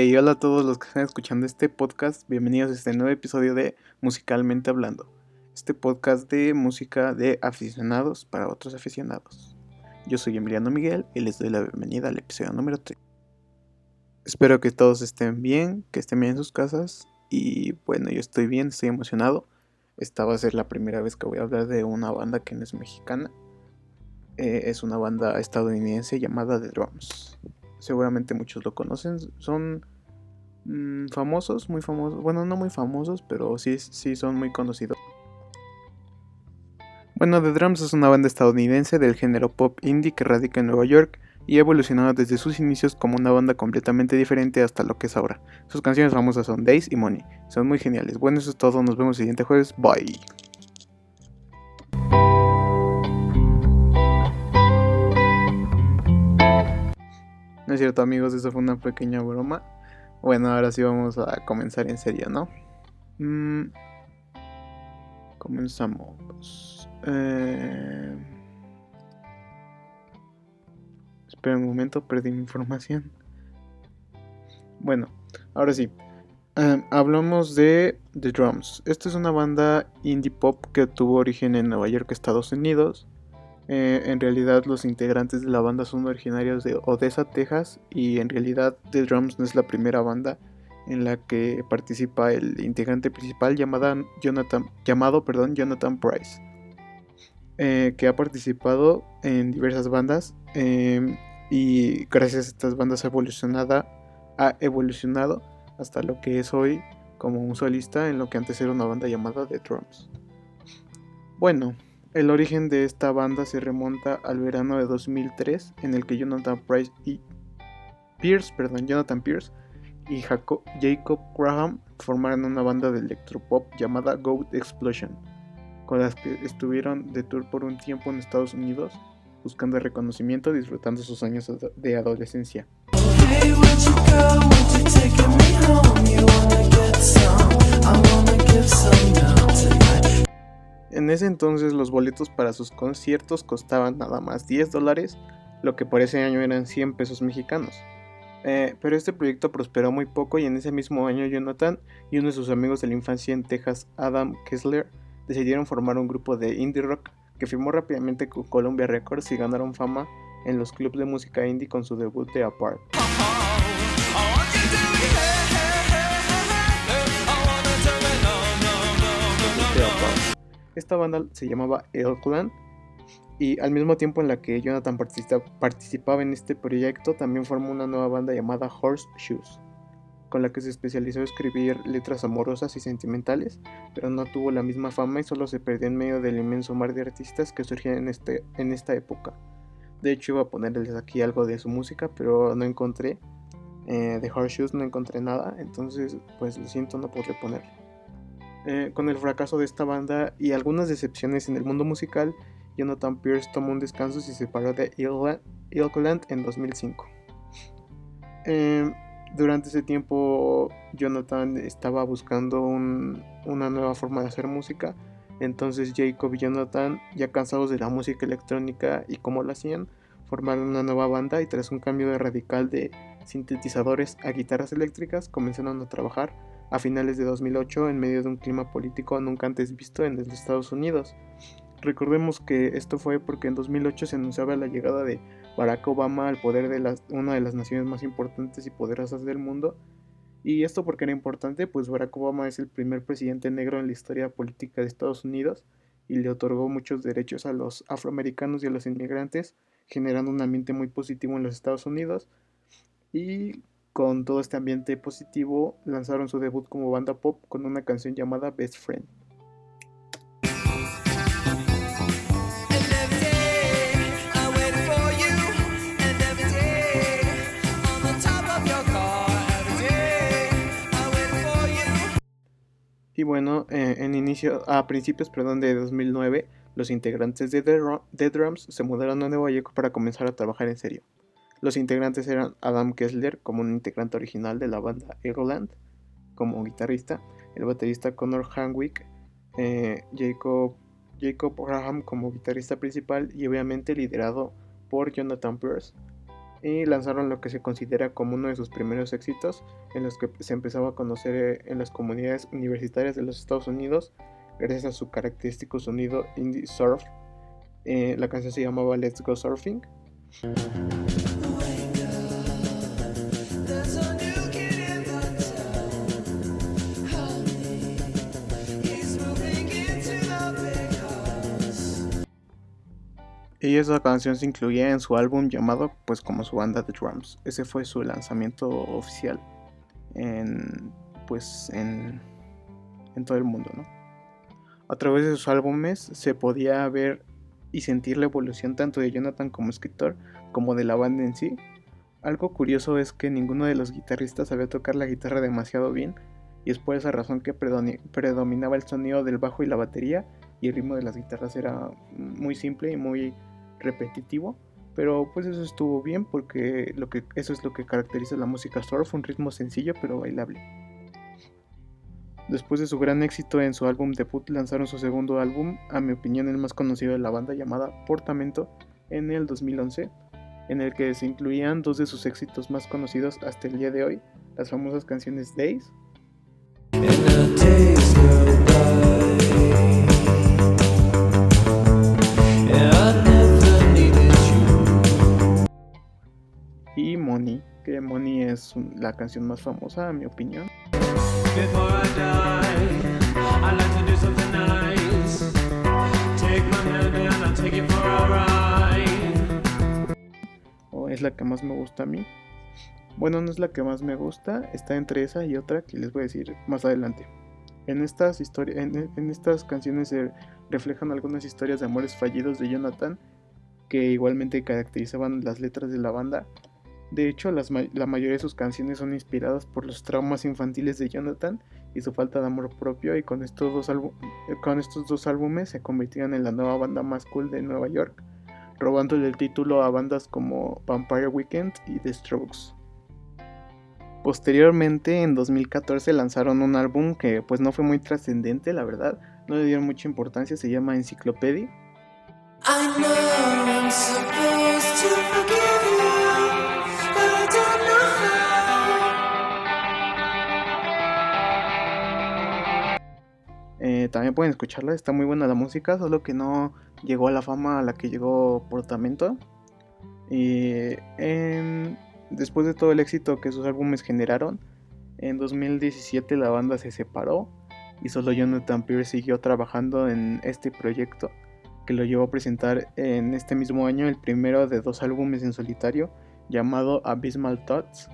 y hola a todos los que están escuchando este podcast, bienvenidos a este nuevo episodio de Musicalmente Hablando, este podcast de música de aficionados para otros aficionados. Yo soy Emiliano Miguel y les doy la bienvenida al episodio número 3. Espero que todos estén bien, que estén bien en sus casas y bueno, yo estoy bien, estoy emocionado. Esta va a ser la primera vez que voy a hablar de una banda que no es mexicana. Eh, es una banda estadounidense llamada The Drums seguramente muchos lo conocen, son mm, famosos, muy famosos, bueno, no muy famosos, pero sí, sí son muy conocidos. Bueno, The Drums es una banda estadounidense del género pop indie que radica en Nueva York y ha evolucionado desde sus inicios como una banda completamente diferente hasta lo que es ahora. Sus canciones famosas son Days y Money, son muy geniales. Bueno, eso es todo, nos vemos el siguiente jueves, bye. Es cierto amigos, eso fue una pequeña broma. Bueno, ahora sí vamos a comenzar en serio, ¿no? Mm, comenzamos. Eh... Espera un momento, perdí mi información. Bueno, ahora sí. Eh, hablamos de The Drums. Esta es una banda indie pop que tuvo origen en Nueva York, Estados Unidos. Eh, en realidad los integrantes de la banda son originarios de Odessa, Texas y en realidad The Drums no es la primera banda en la que participa el integrante principal Jonathan, llamado perdón, Jonathan Price, eh, que ha participado en diversas bandas em, y gracias a estas bandas ha evolucionado hasta lo que es hoy como un solista en lo que antes era una banda llamada The Drums. Bueno, el origen de esta banda se remonta al verano de 2003, en el que Jonathan Price y Pierce, perdón, Jonathan Pierce y Jacob, Graham formaron una banda de electropop llamada Goat Explosion, con las que estuvieron de tour por un tiempo en Estados Unidos, buscando reconocimiento, disfrutando sus años de adolescencia. En ese entonces los boletos para sus conciertos costaban nada más 10 dólares, lo que por ese año eran 100 pesos mexicanos. Eh, pero este proyecto prosperó muy poco y en ese mismo año Jonathan y uno de sus amigos de la infancia en Texas, Adam Kessler, decidieron formar un grupo de indie rock que firmó rápidamente con Columbia Records y ganaron fama en los clubs de música indie con su debut de Apart. Esta banda se llamaba Elkland y al mismo tiempo en la que Jonathan participaba en este proyecto, también formó una nueva banda llamada Horse Shoes, con la que se especializó en escribir letras amorosas y sentimentales, pero no tuvo la misma fama y solo se perdió en medio del inmenso mar de artistas que surgían en, este, en esta época. De hecho, iba a ponerles aquí algo de su música, pero no encontré. Eh, de Horseshoes no encontré nada, entonces, pues lo siento, no podré ponerlo. Eh, con el fracaso de esta banda y algunas decepciones en el mundo musical, Jonathan Pierce tomó un descanso y se separó de Ilkland en 2005. Em, durante ese tiempo, Jonathan estaba buscando una nueva forma de hacer música. Entonces, Jacob y Jonathan, ya cansados de la música electrónica y cómo la hacían, formaron una nueva banda y tras un cambio radical de sintetizadores a guitarras eléctricas, comenzaron a trabajar a finales de 2008 en medio de un clima político nunca antes visto en los Estados Unidos. Recordemos que esto fue porque en 2008 se anunciaba la llegada de Barack Obama al poder de una de las naciones más importantes y poderosas del mundo. Y esto porque era importante, pues Barack Obama es el primer presidente negro en la historia política de Estados Unidos y le otorgó muchos derechos a los afroamericanos y a los inmigrantes, generando un ambiente muy positivo en los Estados Unidos. Y con todo este ambiente positivo, lanzaron su debut como banda pop con una canción llamada Best Friend. Y bueno, eh, en inicio, a principios perdón, de 2009, los integrantes de The Drums se mudaron a Nueva York para comenzar a trabajar en serio. Los integrantes eran Adam Kessler como un integrante original de la banda Egoland como guitarrista, el baterista Connor Hanwick, eh, Jacob, Graham como guitarrista principal y obviamente liderado por Jonathan Pierce. y lanzaron lo que se considera como uno de sus primeros éxitos en los que se empezaba a conocer eh, en las comunidades universitarias de los Estados Unidos gracias a su característico sonido indie surf. Eh, la canción se llamaba Let's Go Surfing. Y esa canción se incluía en su álbum llamado pues como su banda de drums. Ese fue su lanzamiento oficial en pues en, en todo el mundo, ¿no? A través de sus álbumes se podía ver y sentir la evolución tanto de Jonathan como escritor como de la banda en sí. Algo curioso es que ninguno de los guitarristas sabía tocar la guitarra demasiado bien y es por esa razón que predominaba el sonido del bajo y la batería y el ritmo de las guitarras era muy simple y muy repetitivo, pero pues eso estuvo bien porque lo que, eso es lo que caracteriza la música surf, un ritmo sencillo pero bailable. Después de su gran éxito en su álbum debut, lanzaron su segundo álbum, a mi opinión el más conocido de la banda llamada Portamento, en el 2011, en el que se incluían dos de sus éxitos más conocidos hasta el día de hoy, las famosas canciones Days Money es la canción más famosa, a mi opinión. O es la que más me gusta a mí. Bueno, no es la que más me gusta, está entre esa y otra que les voy a decir más adelante. En estas, historias, en estas canciones se reflejan algunas historias de amores fallidos de Jonathan que igualmente caracterizaban las letras de la banda de hecho, la mayoría de sus canciones son inspiradas por los traumas infantiles de Jonathan y su falta de amor propio y con estos dos, álbumes se convirtieron en la nueva banda más cool de Nueva York, robándole el título a bandas como Vampire Weekend y The Strokes. Posteriormente, en 2014 lanzaron un álbum que pues no fue muy trascendente, la verdad, no le dieron mucha importancia, se llama Encyclopedia. Eh, también pueden escucharla, está muy buena la música, solo que no llegó a la fama a la que llegó Portamento. Y después de todo el éxito que sus álbumes generaron, en 2017 la banda se separó y solo Jonathan Pierce siguió trabajando en este proyecto que lo llevó a presentar en este mismo año el primero de dos álbumes en solitario llamado Abysmal Thoughts.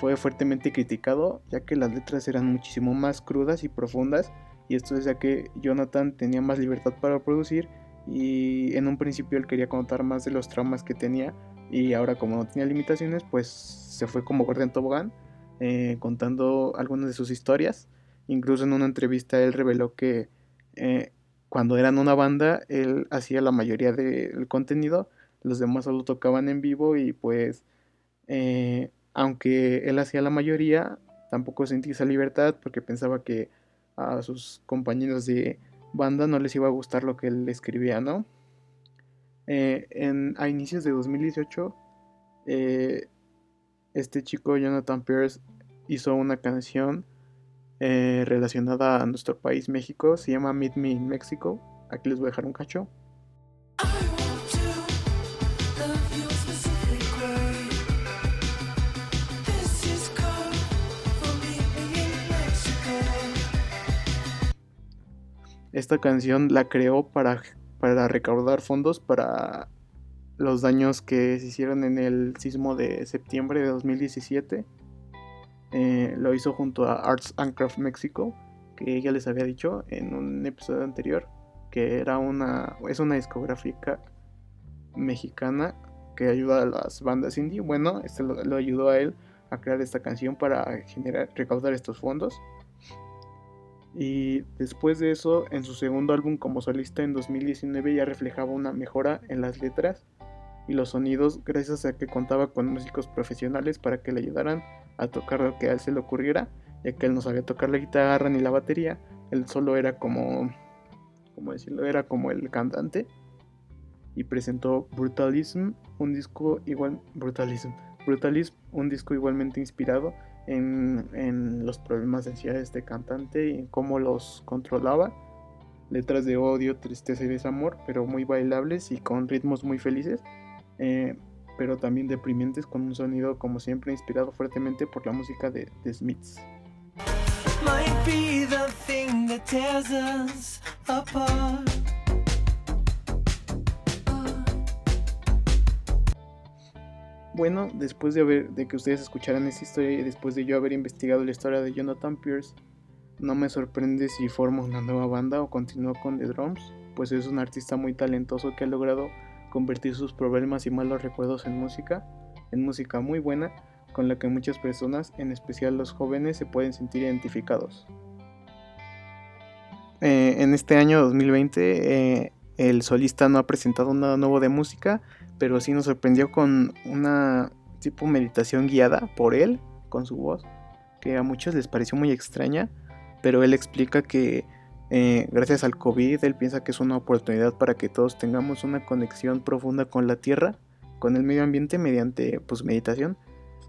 Fue fuertemente criticado ya que las letras eran muchísimo más crudas y profundas y esto es ya que Jonathan tenía más libertad para producir y en un principio él quería contar más de los traumas que tenía y ahora como no tenía limitaciones pues se fue como Gordon Tobogán eh, contando algunas de sus historias. Incluso en una entrevista él reveló que eh, cuando eran una banda él hacía la mayoría del contenido los demás solo tocaban en vivo y pues eh, aunque él hacía la mayoría, tampoco sentía esa libertad porque pensaba que a sus compañeros de banda no les iba a gustar lo que él escribía, ¿no? Eh, en, a inicios de 2018, eh, este chico Jonathan Pierce hizo una canción eh, relacionada a nuestro país México, se llama Meet Me in Mexico. Aquí les voy a dejar un cacho. Esta canción la creó para, para recaudar fondos para los daños que se hicieron en el sismo de septiembre de 2017. Eh, lo hizo junto a Arts and Craft Mexico, que ya les había dicho en un episodio anterior, que era una, es una discográfica mexicana que ayuda a las bandas indie. Bueno, este lo, lo ayudó a él a crear esta canción para generar, recaudar estos fondos. Y después de eso, en su segundo álbum como solista en 2019 ya reflejaba una mejora en las letras y los sonidos gracias a que contaba con músicos profesionales para que le ayudaran a tocar lo que a él se le ocurriera ya que él no sabía tocar la guitarra ni la batería, él solo era como, ¿cómo decirlo? Era como el cantante y presentó Brutalism, un disco igual Brutalism, Brutalism, un disco igualmente inspirado en, en los problemas de ansiedad de este cantante y cómo los controlaba. Letras de odio, tristeza y desamor, pero muy bailables y con ritmos muy felices. Eh, pero también deprimente con un sonido como siempre inspirado fuertemente por la música de The Smiths. Bueno, después de, haber, de que ustedes escucharan esta historia y después de yo haber investigado la historia de Jonathan Pierce, no me sorprende si forma una nueva banda o continúa con The Drums, pues es un artista muy talentoso que ha logrado convertir sus problemas y malos recuerdos en música, en música muy buena, con la que muchas personas, en especial los jóvenes, se pueden sentir identificados. Eh, en este año 2020, eh, el solista no ha presentado nada nuevo de música, pero sí nos sorprendió con una tipo meditación guiada por él, con su voz, que a muchos les pareció muy extraña, pero él explica que eh, gracias al COVID, él piensa que es una oportunidad para que todos tengamos una conexión profunda con la tierra, con el medio ambiente mediante pues, meditación.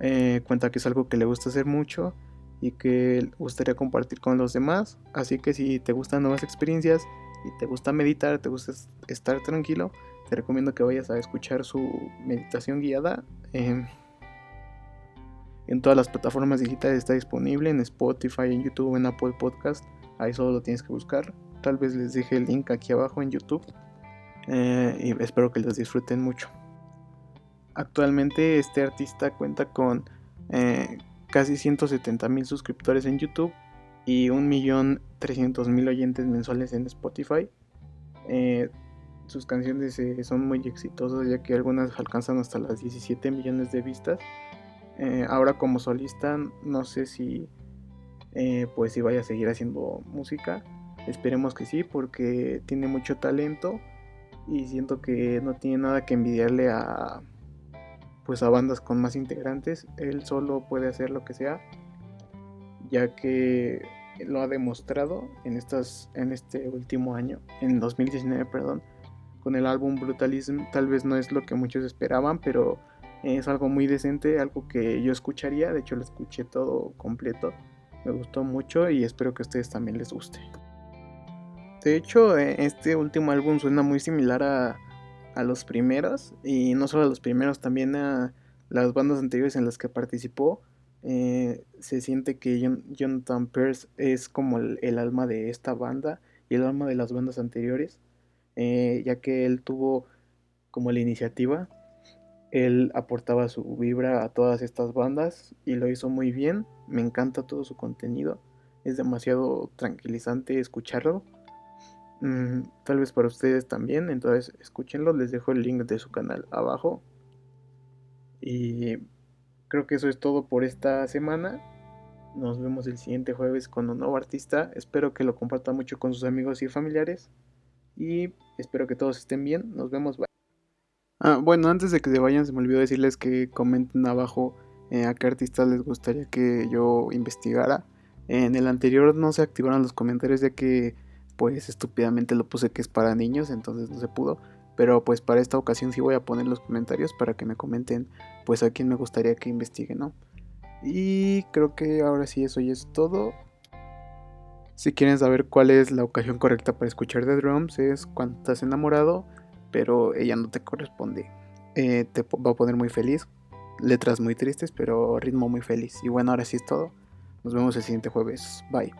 Eh, cuenta que es algo que le gusta hacer mucho y que gustaría compartir con los demás. Así que si te gustan nuevas experiencias y te gusta meditar, te gusta estar tranquilo, te recomiendo que vayas a escuchar su meditación guiada. Em, en todas las plataformas digitales está disponible, en Spotify, en YouTube, en Apple Podcast. Ahí solo lo tienes que buscar. Tal vez les deje el link aquí abajo en YouTube. Eh, y espero que los disfruten mucho. Actualmente este artista cuenta con eh, casi 170 mil suscriptores en YouTube y 1.300.000 oyentes mensuales en Spotify. Eh, sus canciones son muy exitosas ya que algunas alcanzan hasta las 17 millones de vistas. ahora como solista no sé si eh, pues si vaya a seguir haciendo música. Esperemos que sí, porque tiene mucho talento y siento que no tiene nada que envidiarle a pues a bandas con más integrantes. Él solo puede hacer lo que sea, ya que lo ha demostrado en estas en este último año, en 2019, perdón, con el álbum Brutalism. Tal vez no es lo que muchos esperaban, pero es algo muy decente, algo que yo escucharía, de hecho lo escuché todo completo me gustó mucho y espero que a ustedes también les guste. De hecho, eh, este último álbum suena muy similar a, los primeros y no solo a los primeros, también a las bandas anteriores en las que participó. Eh, se siente que Jonathan Pierce es como el, alma de esta banda y el alma de las bandas anteriores, eh, ya que él tuvo como la iniciativa, él aportaba su vibra a todas estas bandas y lo hizo muy bien me encanta todo su contenido. Es demasiado tranquilizante escucharlo. Mm, tal vez para ustedes también. Entonces escúchenlo. Les dejo el link de su canal abajo. Y creo que eso es todo por esta semana. Nos vemos el siguiente jueves con un nuevo artista. Espero que lo comparta mucho con sus amigos y familiares. Y espero que todos estén bien. Nos vemos. Bye. Ah, bueno, antes de que se vayan, se me olvidó decirles que comenten abajo eh, a qué artistas les gustaría que yo investigara. En el anterior no se activaron los comentarios ya que pues estúpidamente lo puse que es para niños, entonces no se pudo. Pero pues para esta ocasión sí voy a poner los comentarios para que me comenten pues a quién me gustaría que investigue, ¿no? Y creo que ahora sí eso ya es todo. Si quieren saber cuál es la ocasión correcta para escuchar The Drums es cuando estás enamorado, pero ella no te corresponde. Eh, te va a poner muy feliz letras muy tristes, pero ritmo muy feliz. Y bueno, ahora sí es todo. Nos vemos el siguiente jueves. Bye.